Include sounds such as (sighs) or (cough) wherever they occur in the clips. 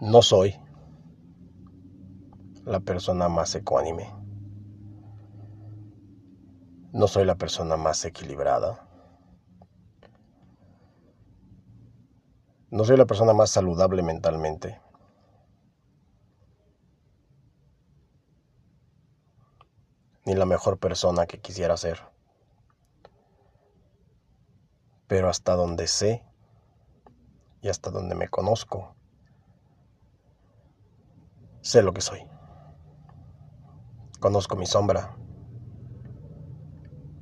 No soy la persona más ecuánime. No soy la persona más equilibrada. No soy la persona más saludable mentalmente. Ni la mejor persona que quisiera ser. Pero hasta donde sé y hasta donde me conozco, sé lo que soy. Conozco mi sombra.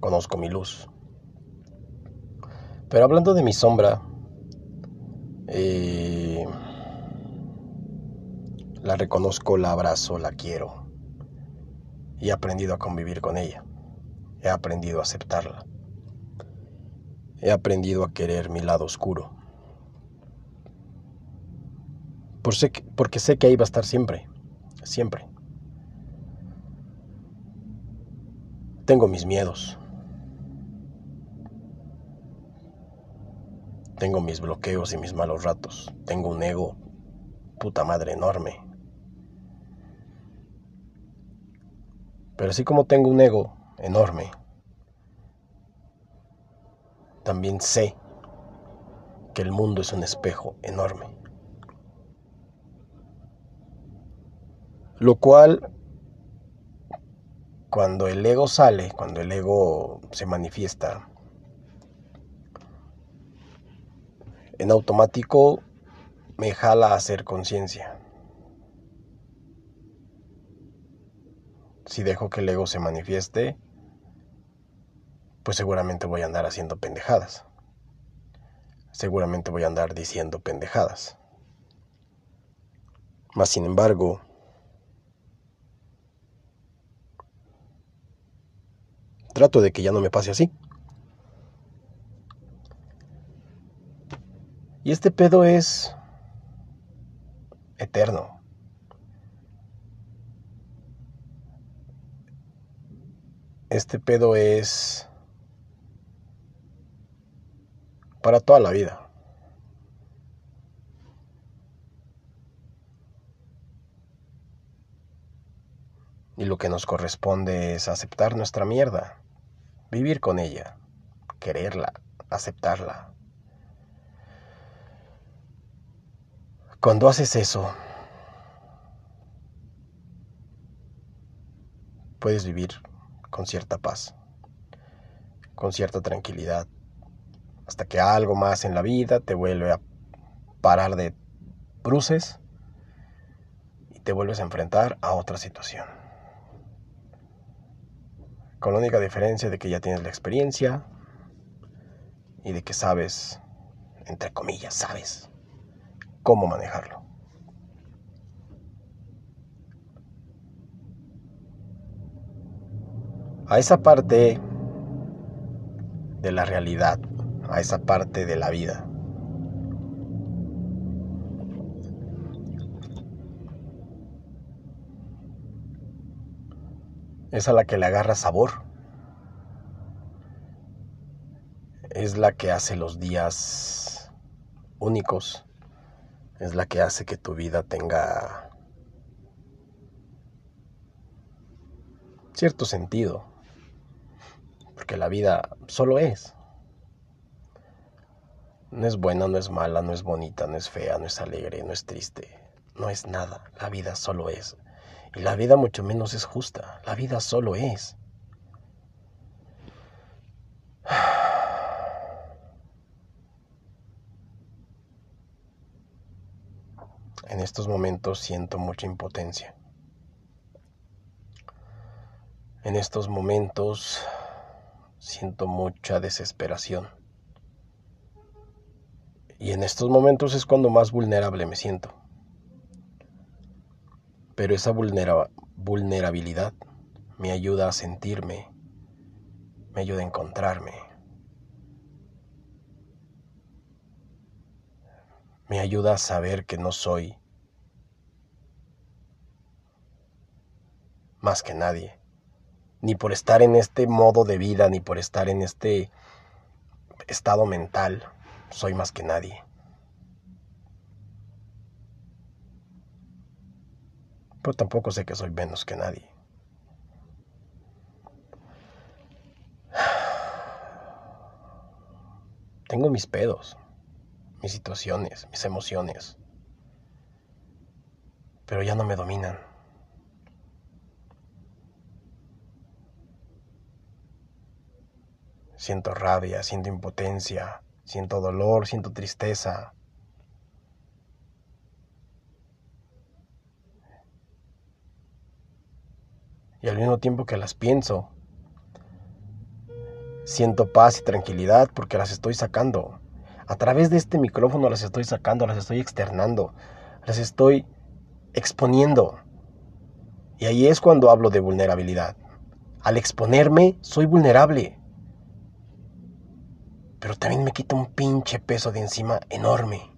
Conozco mi luz. Pero hablando de mi sombra, eh, la reconozco, la abrazo, la quiero. Y he aprendido a convivir con ella. He aprendido a aceptarla. He aprendido a querer mi lado oscuro. porque sé que ahí va a estar siempre. Siempre. Tengo mis miedos. Tengo mis bloqueos y mis malos ratos. Tengo un ego puta madre enorme. Pero así como tengo un ego enorme, también sé que el mundo es un espejo enorme. Lo cual cuando el ego sale, cuando el ego se manifiesta, en automático me jala a hacer conciencia. Si dejo que el ego se manifieste, pues seguramente voy a andar haciendo pendejadas. Seguramente voy a andar diciendo pendejadas. Mas sin embargo, Trato de que ya no me pase así. Y este pedo es eterno. Este pedo es para toda la vida. Y lo que nos corresponde es aceptar nuestra mierda vivir con ella, quererla, aceptarla. Cuando haces eso, puedes vivir con cierta paz, con cierta tranquilidad, hasta que algo más en la vida te vuelve a parar de bruces y te vuelves a enfrentar a otra situación con la única diferencia de que ya tienes la experiencia y de que sabes, entre comillas, sabes cómo manejarlo. A esa parte de la realidad, a esa parte de la vida. Es a la que le agarra sabor. Es la que hace los días únicos. Es la que hace que tu vida tenga cierto sentido. Porque la vida solo es. No es buena, no es mala, no es bonita, no es fea, no es alegre, no es triste. No es nada. La vida solo es. Y la vida mucho menos es justa. La vida solo es. (sighs) En estos momentos siento mucha impotencia. En estos momentos siento mucha desesperación. Y en estos momentos es cuando más vulnerable me siento. Pero esa vulnerabilidad me ayuda a sentirme, me ayuda a encontrarme, me ayuda a saber que no soy más que nadie, ni por estar en este modo de vida, ni por estar en este estado mental, soy más que nadie. Pero tampoco sé que soy menos que nadie. (sighs) Tengo mis pedos, mis situaciones, mis emociones, pero ya no me dominan. Siento rabia, siento impotencia, siento dolor, siento tristeza. Y al mismo tiempo que las pienso, siento paz y tranquilidad porque las estoy sacando. A través de este micrófono las estoy sacando, las estoy externando, las estoy exponiendo. Y ahí es cuando hablo de vulnerabilidad. Al exponerme, soy vulnerable pero también me quita un pinche peso de encima enorme.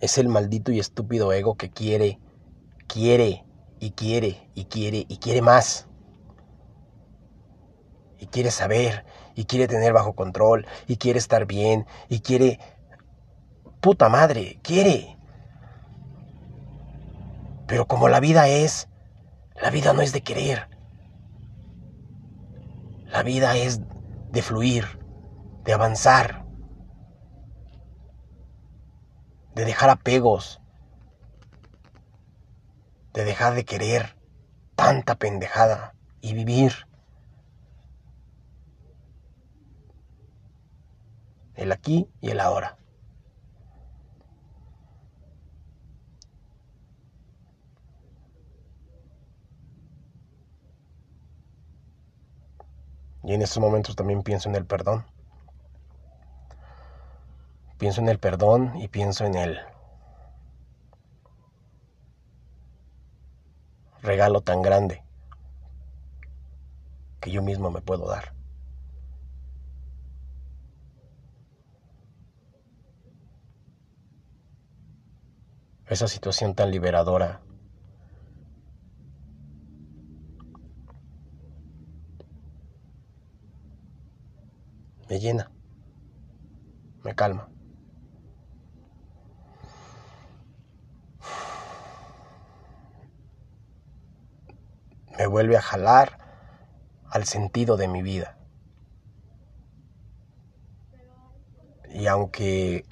Es el maldito y estúpido ego que quiere, quiere y quiere y quiere y quiere más. Y quiere saber y quiere tener bajo control y quiere estar bien y quiere... Puta madre, quiere. Pero como la vida es, la vida no es de querer. La vida es de fluir, de avanzar, de dejar apegos, de dejar de querer tanta pendejada y vivir. El aquí y el ahora. Y en estos momentos también pienso en el perdón. Pienso en el perdón y pienso en el regalo tan grande que yo mismo me puedo dar. Esa situación tan liberadora me llena, me calma. Me vuelve a jalar al sentido de mi vida. Y aunque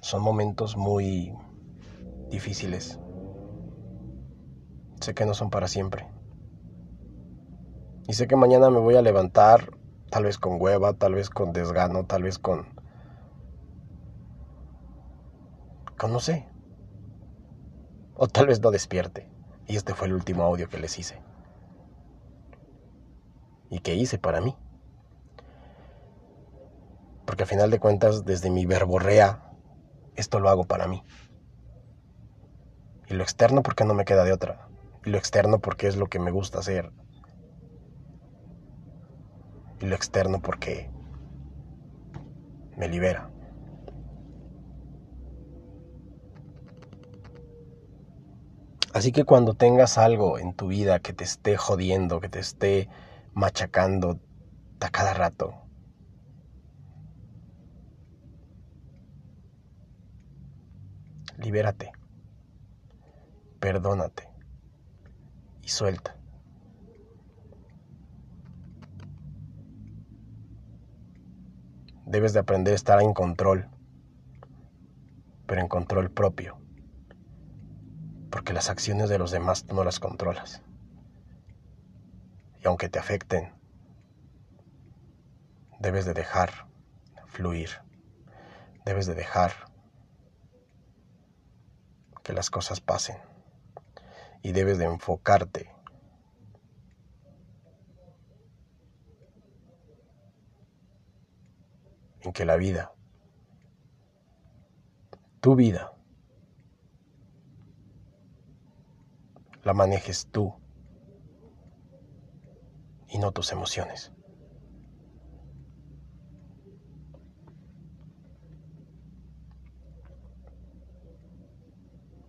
son momentos muy difíciles, sé que no son para siempre. Y sé que mañana me voy a levantar tal vez con hueva, tal vez con desgano, tal vez con... con no sé. O tal vez no despierte. Y este fue el último audio que les hice. Y que hice para mí. Porque a final de cuentas, desde mi verborrea, esto lo hago para mí. Y lo externo porque no me queda de otra. Y lo externo porque es lo que me gusta hacer y lo externo porque me libera. Así que cuando tengas algo en tu vida que te esté jodiendo, que te esté machacando a cada rato, libérate, perdónate y suelta. Debes de aprender a estar en control, pero en control propio, las acciones de los demás no las controlas. Y aunque te afecten, debes de dejar fluir, debes de dejar que las cosas pasen y debes de enfocarte en que la vida, tu vida, la manejes tú y no tus emociones.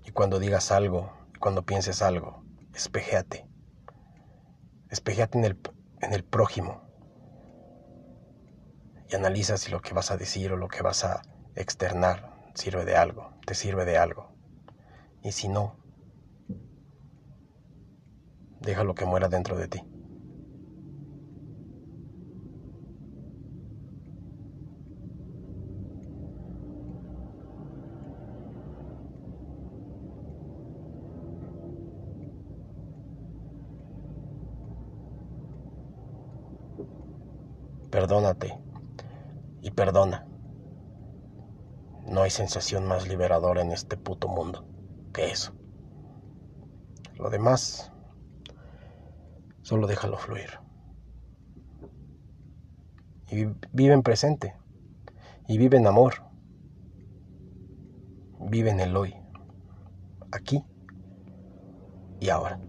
Y cuando digas algo, cuando pienses algo, espejéate. Espejéate en el, en el prójimo y analiza si lo que vas a decir o lo que vas a externar sirve de algo, te sirve de algo. Y si no, déjalo que muera dentro de ti. Perdónate y perdona. No hay sensación más liberadora en este puto mundo que eso. Lo demás, solo déjalo fluir. Y vive en presente. Y vive en amor. Vive en el hoy. Aquí y ahora.